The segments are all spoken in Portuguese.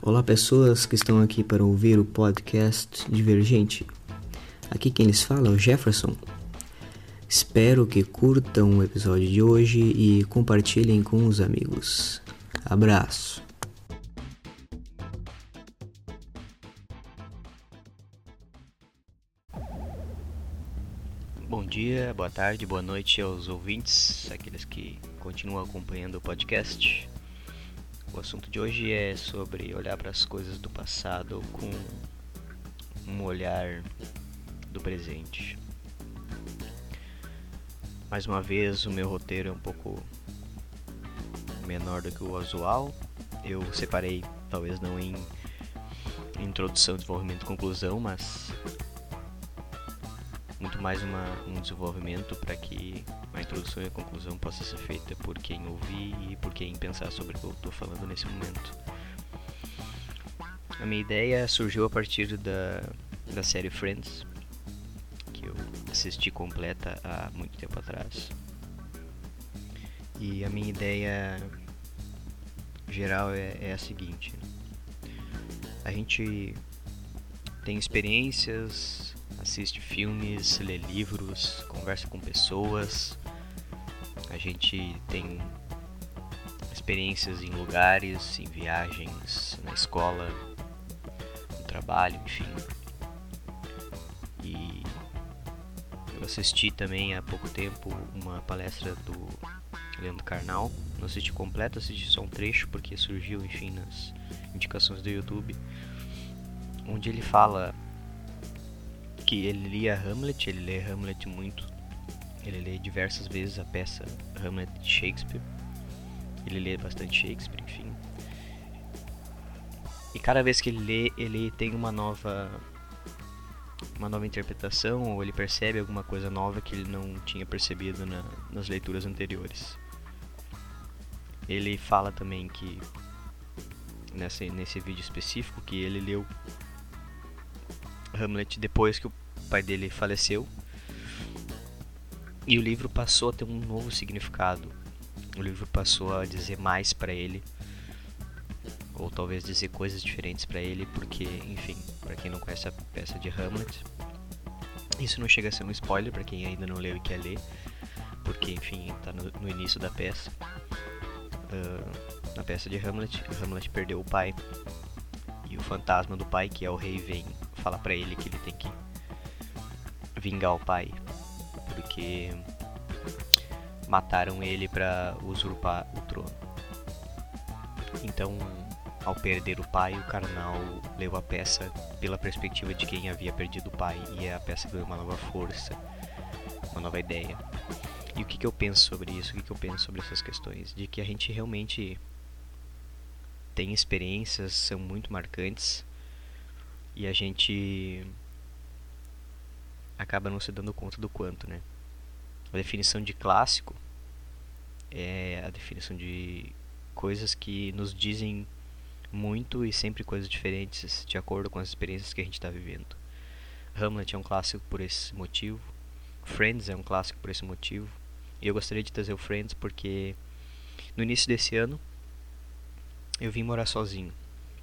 Olá, pessoas que estão aqui para ouvir o podcast Divergente. Aqui quem lhes fala é o Jefferson. Espero que curtam o episódio de hoje e compartilhem com os amigos. Abraço. Bom dia, boa tarde, boa noite aos ouvintes, aqueles que continuam acompanhando o podcast. O assunto de hoje é sobre olhar para as coisas do passado com um olhar do presente. Mais uma vez, o meu roteiro é um pouco menor do que o usual. Eu separei, talvez não em introdução, desenvolvimento e conclusão, mas mais uma, um desenvolvimento para que a introdução e a conclusão possa ser feita por quem ouvir e por quem pensar sobre o que eu estou falando nesse momento. A minha ideia surgiu a partir da, da série Friends, que eu assisti completa há muito tempo atrás. E a minha ideia geral é, é a seguinte: a gente tem experiências assiste filmes, lê livros, conversa com pessoas. A gente tem experiências em lugares, em viagens, na escola, no trabalho, enfim. E eu assisti também há pouco tempo uma palestra do Leandro Carnal. Não assisti completo, assisti só um trecho porque surgiu, enfim, nas indicações do YouTube, onde ele fala que ele lia Hamlet, ele lê Hamlet muito. Ele lê diversas vezes a peça Hamlet de Shakespeare. Ele lê bastante Shakespeare, enfim. E cada vez que ele lê, ele tem uma nova uma nova interpretação ou ele percebe alguma coisa nova que ele não tinha percebido na, nas leituras anteriores. Ele fala também que nesse, nesse vídeo específico que ele leu Hamlet depois que o pai dele faleceu. E o livro passou a ter um novo significado. O livro passou a dizer mais para ele, ou talvez dizer coisas diferentes para ele, porque, enfim, para quem não conhece a peça de Hamlet, isso não chega a ser um spoiler para quem ainda não leu e quer ler, porque, enfim, está no, no, início da peça. Uh, na peça de Hamlet, Hamlet perdeu o pai e o fantasma do pai, que é o rei, vem falar para ele que ele tem que vingar o pai, porque mataram ele para usurpar o trono. Então, ao perder o pai, o Karnal leu a peça pela perspectiva de quem havia perdido o pai e a peça ganhou uma nova força, uma nova ideia. E o que, que eu penso sobre isso? O que, que eu penso sobre essas questões? De que a gente realmente tem experiências, são muito marcantes e a gente acaba não se dando conta do quanto, né? A definição de clássico é a definição de coisas que nos dizem muito e sempre coisas diferentes de acordo com as experiências que a gente está vivendo. Hamlet é um clássico por esse motivo. Friends é um clássico por esse motivo. E eu gostaria de trazer o Friends porque no início desse ano eu vim morar sozinho.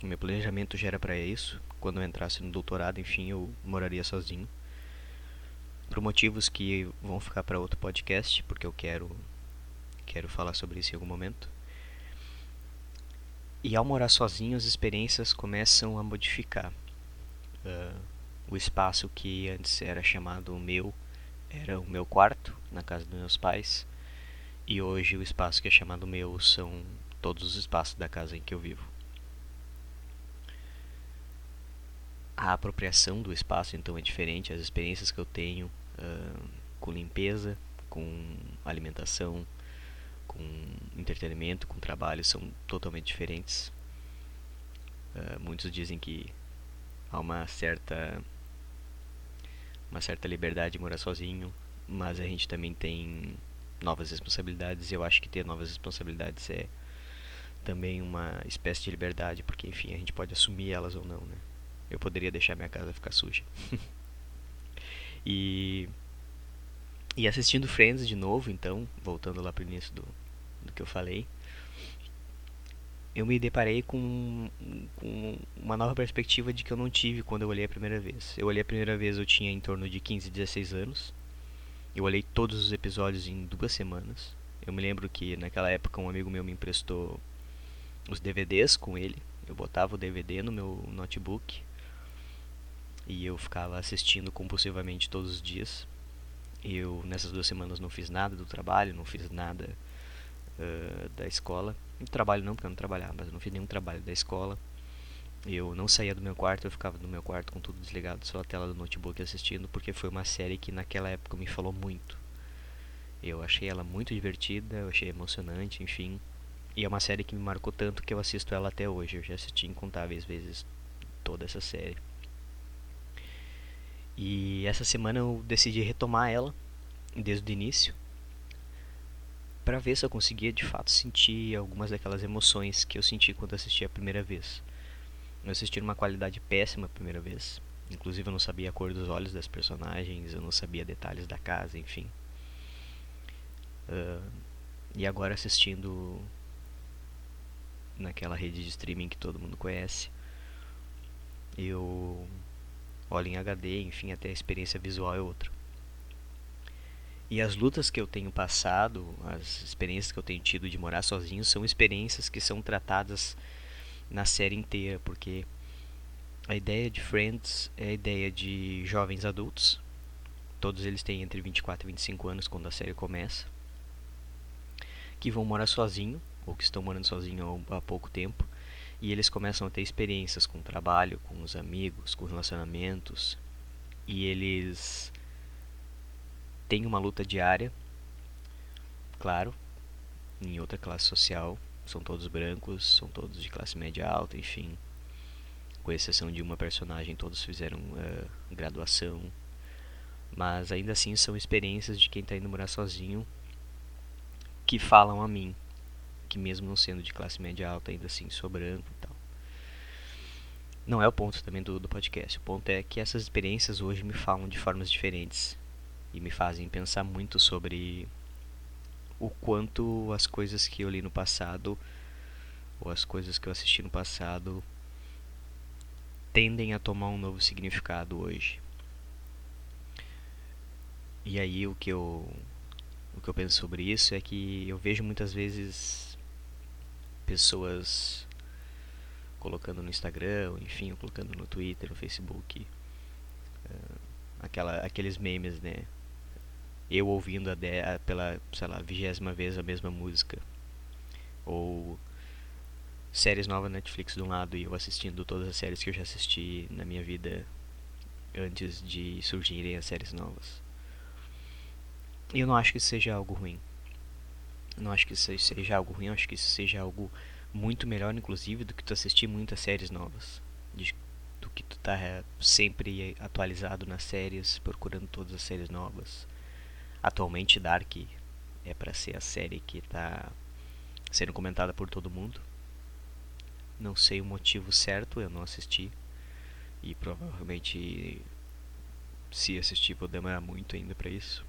O meu planejamento já era para isso. Quando eu entrasse no doutorado, enfim, eu moraria sozinho. Por motivos que vão ficar para outro podcast, porque eu quero quero falar sobre isso em algum momento. E ao morar sozinho, as experiências começam a modificar. Uh, o espaço que antes era chamado meu era o meu quarto, na casa dos meus pais. E hoje o espaço que é chamado meu são todos os espaços da casa em que eu vivo. A apropriação do espaço então é diferente, as experiências que eu tenho uh, com limpeza, com alimentação, com entretenimento, com trabalho são totalmente diferentes. Uh, muitos dizem que há uma certa uma certa liberdade de morar sozinho, mas a gente também tem novas responsabilidades e eu acho que ter novas responsabilidades é também uma espécie de liberdade, porque enfim, a gente pode assumir elas ou não, né? Eu poderia deixar minha casa ficar suja. e e assistindo Friends de novo, então, voltando lá pro início do, do que eu falei, eu me deparei com, com uma nova perspectiva de que eu não tive quando eu olhei a primeira vez. Eu olhei a primeira vez, eu tinha em torno de 15, 16 anos. Eu olhei todos os episódios em duas semanas. Eu me lembro que naquela época um amigo meu me emprestou os DVDs com ele. Eu botava o DVD no meu notebook e eu ficava assistindo compulsivamente todos os dias. Eu nessas duas semanas não fiz nada do trabalho, não fiz nada uh, da escola. Trabalho não, porque eu não trabalhava, mas eu não fiz nenhum trabalho da escola. Eu não saía do meu quarto, eu ficava no meu quarto com tudo desligado, só a tela do notebook assistindo, porque foi uma série que naquela época me falou muito. Eu achei ela muito divertida, eu achei emocionante, enfim. E é uma série que me marcou tanto que eu assisto ela até hoje. Eu já assisti incontáveis vezes toda essa série. E essa semana eu decidi retomar ela desde o início para ver se eu conseguia de fato sentir algumas daquelas emoções que eu senti quando assisti a primeira vez. Eu assisti numa qualidade péssima a primeira vez. Inclusive eu não sabia a cor dos olhos das personagens, eu não sabia detalhes da casa, enfim. Uh, e agora assistindo naquela rede de streaming que todo mundo conhece, eu olho em HD, enfim, até a experiência visual é outra. E as lutas que eu tenho passado, as experiências que eu tenho tido de morar sozinho, são experiências que são tratadas na série inteira, porque a ideia de Friends é a ideia de jovens adultos, todos eles têm entre 24 e 25 anos quando a série começa, que vão morar sozinho, ou que estão morando sozinho há pouco tempo, e eles começam a ter experiências com o trabalho, com os amigos, com relacionamentos, e eles tem uma luta diária, claro, em outra classe social. São todos brancos, são todos de classe média alta, enfim. Com exceção de uma personagem, todos fizeram uh, graduação. Mas ainda assim são experiências de quem está indo morar sozinho que falam a mim. Que mesmo não sendo de classe média alta, ainda assim sou branco e tal. Não é o ponto também do, do podcast. O ponto é que essas experiências hoje me falam de formas diferentes e me fazem pensar muito sobre o quanto as coisas que eu li no passado ou as coisas que eu assisti no passado tendem a tomar um novo significado hoje. E aí o que eu o que eu penso sobre isso é que eu vejo muitas vezes pessoas colocando no Instagram, enfim, colocando no Twitter, no Facebook, uh, aquela, aqueles memes, né? eu ouvindo a de, a, pela, sei lá, vigésima vez a mesma música. Ou séries novas Netflix de um lado e eu assistindo todas as séries que eu já assisti na minha vida antes de surgirem as séries novas. E eu não acho que isso seja algo ruim. Não acho que isso seja algo ruim, acho que isso seja algo muito melhor, inclusive, do que tu assistir muitas séries novas. De, do que tu tá é, sempre atualizado nas séries, procurando todas as séries novas. Atualmente Dark é para ser a série que está sendo comentada por todo mundo. Não sei o motivo certo, eu não assisti. E provavelmente se assistir vou demorar muito ainda para isso.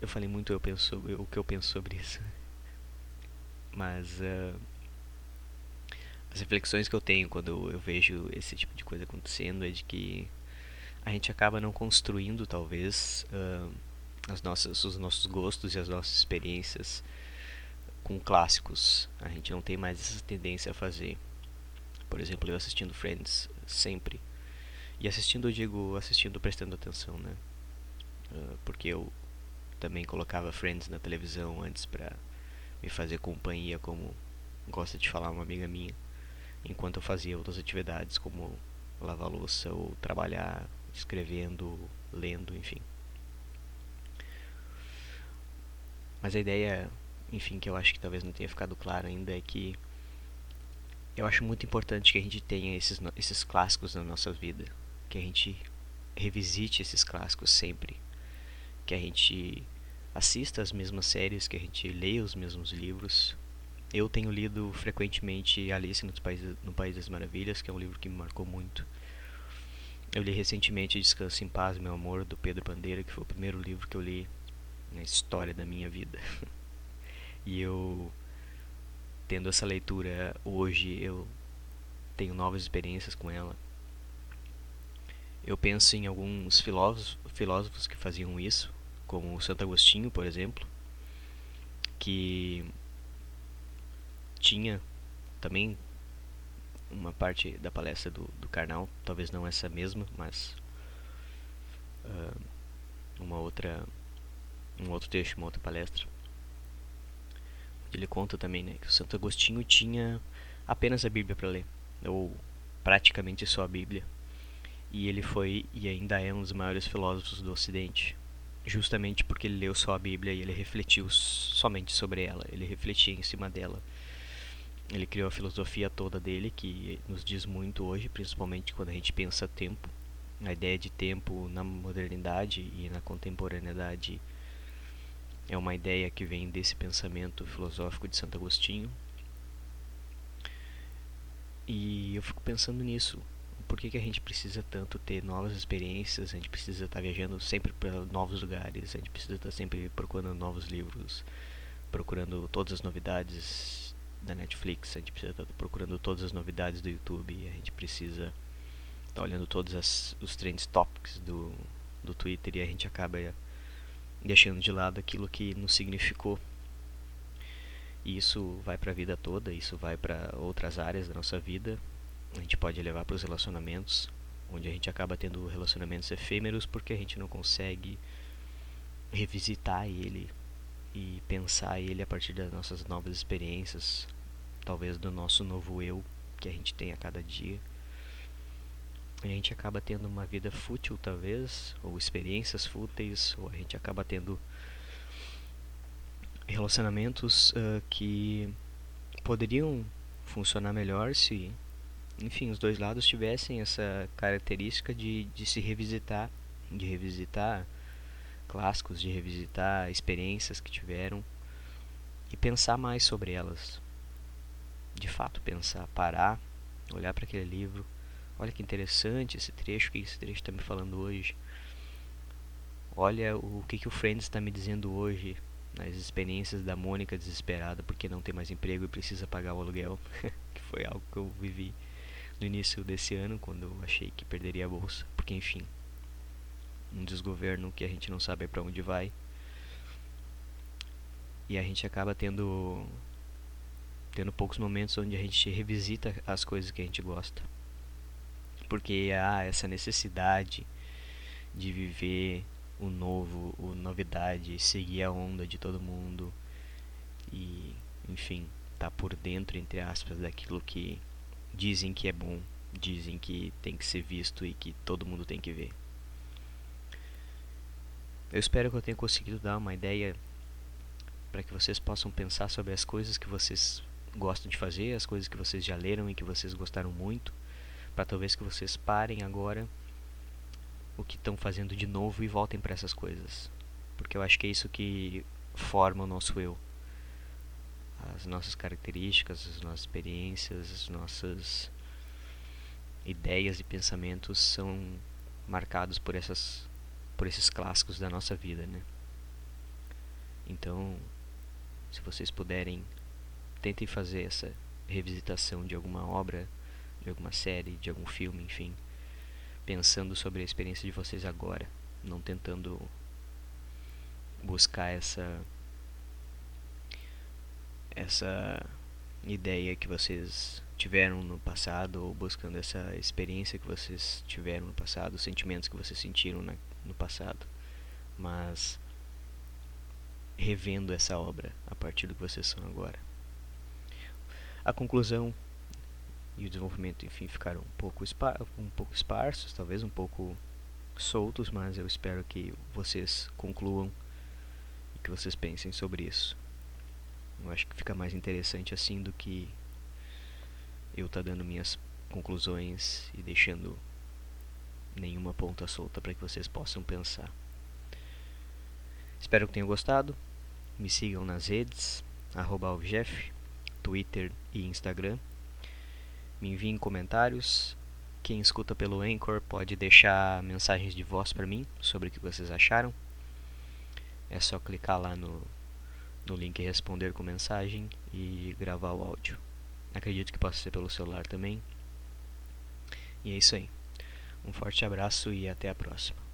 Eu falei muito eu penso o que eu penso sobre isso. Mas uh, as reflexões que eu tenho quando eu vejo esse tipo de coisa acontecendo é de que a gente acaba não construindo talvez uh, as nossas, os nossos gostos e as nossas experiências com clássicos. A gente não tem mais essa tendência a fazer. Por exemplo, eu assistindo Friends sempre. E assistindo, eu digo, assistindo prestando atenção, né? Uh, porque eu também colocava Friends na televisão antes para me fazer companhia, como gosta de falar uma amiga minha, enquanto eu fazia outras atividades como lavar louça ou trabalhar escrevendo, lendo, enfim. Mas a ideia, enfim, que eu acho que talvez não tenha ficado claro ainda é que eu acho muito importante que a gente tenha esses, esses clássicos na nossa vida, que a gente revisite esses clássicos sempre, que a gente assista as mesmas séries, que a gente leia os mesmos livros. Eu tenho lido frequentemente Alice no País, no País das Maravilhas, que é um livro que me marcou muito. Eu li recentemente Descanse em Paz, Meu Amor, do Pedro Bandeira, que foi o primeiro livro que eu li na história da minha vida. E eu tendo essa leitura hoje, eu tenho novas experiências com ela. Eu penso em alguns filósofos, filósofos que faziam isso, como o Santo Agostinho, por exemplo, que tinha também uma parte da palestra do, do Karnal, talvez não essa mesma, mas uh, uma outra um outro texto, uma outra palestra. Ele conta também né, que o Santo Agostinho tinha apenas a Bíblia para ler, ou praticamente só a Bíblia. E ele foi e ainda é um dos maiores filósofos do Ocidente, justamente porque ele leu só a Bíblia e ele refletiu somente sobre ela, ele refletia em cima dela. Ele criou a filosofia toda dele, que nos diz muito hoje, principalmente quando a gente pensa tempo. A ideia de tempo na modernidade e na contemporaneidade é uma ideia que vem desse pensamento filosófico de Santo Agostinho. E eu fico pensando nisso. Por que, que a gente precisa tanto ter novas experiências? A gente precisa estar viajando sempre para novos lugares. A gente precisa estar sempre procurando novos livros, procurando todas as novidades da Netflix, a gente precisa estar tá procurando todas as novidades do YouTube, a gente precisa estar tá olhando todos as, os trends topics do, do Twitter e a gente acaba deixando de lado aquilo que nos significou. E isso vai para a vida toda, isso vai para outras áreas da nossa vida. A gente pode levar para os relacionamentos, onde a gente acaba tendo relacionamentos efêmeros porque a gente não consegue revisitar ele e pensar ele a partir das nossas novas experiências, talvez do nosso novo eu que a gente tem a cada dia. A gente acaba tendo uma vida fútil, talvez, ou experiências fúteis, ou a gente acaba tendo relacionamentos uh, que poderiam funcionar melhor se, enfim, os dois lados tivessem essa característica de, de se revisitar, de revisitar clássicos, de revisitar experiências que tiveram e pensar mais sobre elas. De fato, pensar, parar, olhar para aquele livro. Olha que interessante esse trecho, o que esse trecho está me falando hoje. Olha o que, que o Friends está me dizendo hoje, nas experiências da Mônica desesperada porque não tem mais emprego e precisa pagar o aluguel, que foi algo que eu vivi no início desse ano, quando eu achei que perderia a bolsa, porque enfim, um desgoverno que a gente não sabe para onde vai. E a gente acaba tendo tendo poucos momentos onde a gente revisita as coisas que a gente gosta. Porque há essa necessidade de viver o novo, o novidade, seguir a onda de todo mundo e, enfim, tá por dentro entre aspas daquilo que dizem que é bom, dizem que tem que ser visto e que todo mundo tem que ver. Eu espero que eu tenha conseguido dar uma ideia para que vocês possam pensar sobre as coisas que vocês gostam de fazer, as coisas que vocês já leram e que vocês gostaram muito, para talvez que vocês parem agora o que estão fazendo de novo e voltem para essas coisas. Porque eu acho que é isso que forma o nosso eu. As nossas características, as nossas experiências, as nossas ideias e pensamentos são marcados por essas por esses clássicos da nossa vida, né? Então, se vocês puderem, tentem fazer essa revisitação de alguma obra, de alguma série, de algum filme, enfim, pensando sobre a experiência de vocês agora, não tentando buscar essa essa ideia que vocês tiveram no passado ou buscando essa experiência que vocês tiveram no passado, os sentimentos que vocês sentiram na, no passado, mas revendo essa obra a partir do que vocês são agora. A conclusão e o desenvolvimento, enfim, ficaram um pouco, um pouco esparsos, talvez um pouco soltos, mas eu espero que vocês concluam e que vocês pensem sobre isso. Eu acho que fica mais interessante assim do que eu tá dando minhas conclusões e deixando nenhuma ponta solta para que vocês possam pensar. Espero que tenham gostado. Me sigam nas redes, arroba Twitter e Instagram. Me enviem comentários. Quem escuta pelo Anchor pode deixar mensagens de voz para mim sobre o que vocês acharam. É só clicar lá no, no link responder com mensagem e gravar o áudio. Acredito que possa ser pelo celular também. E é isso aí. Um forte abraço e até a próxima.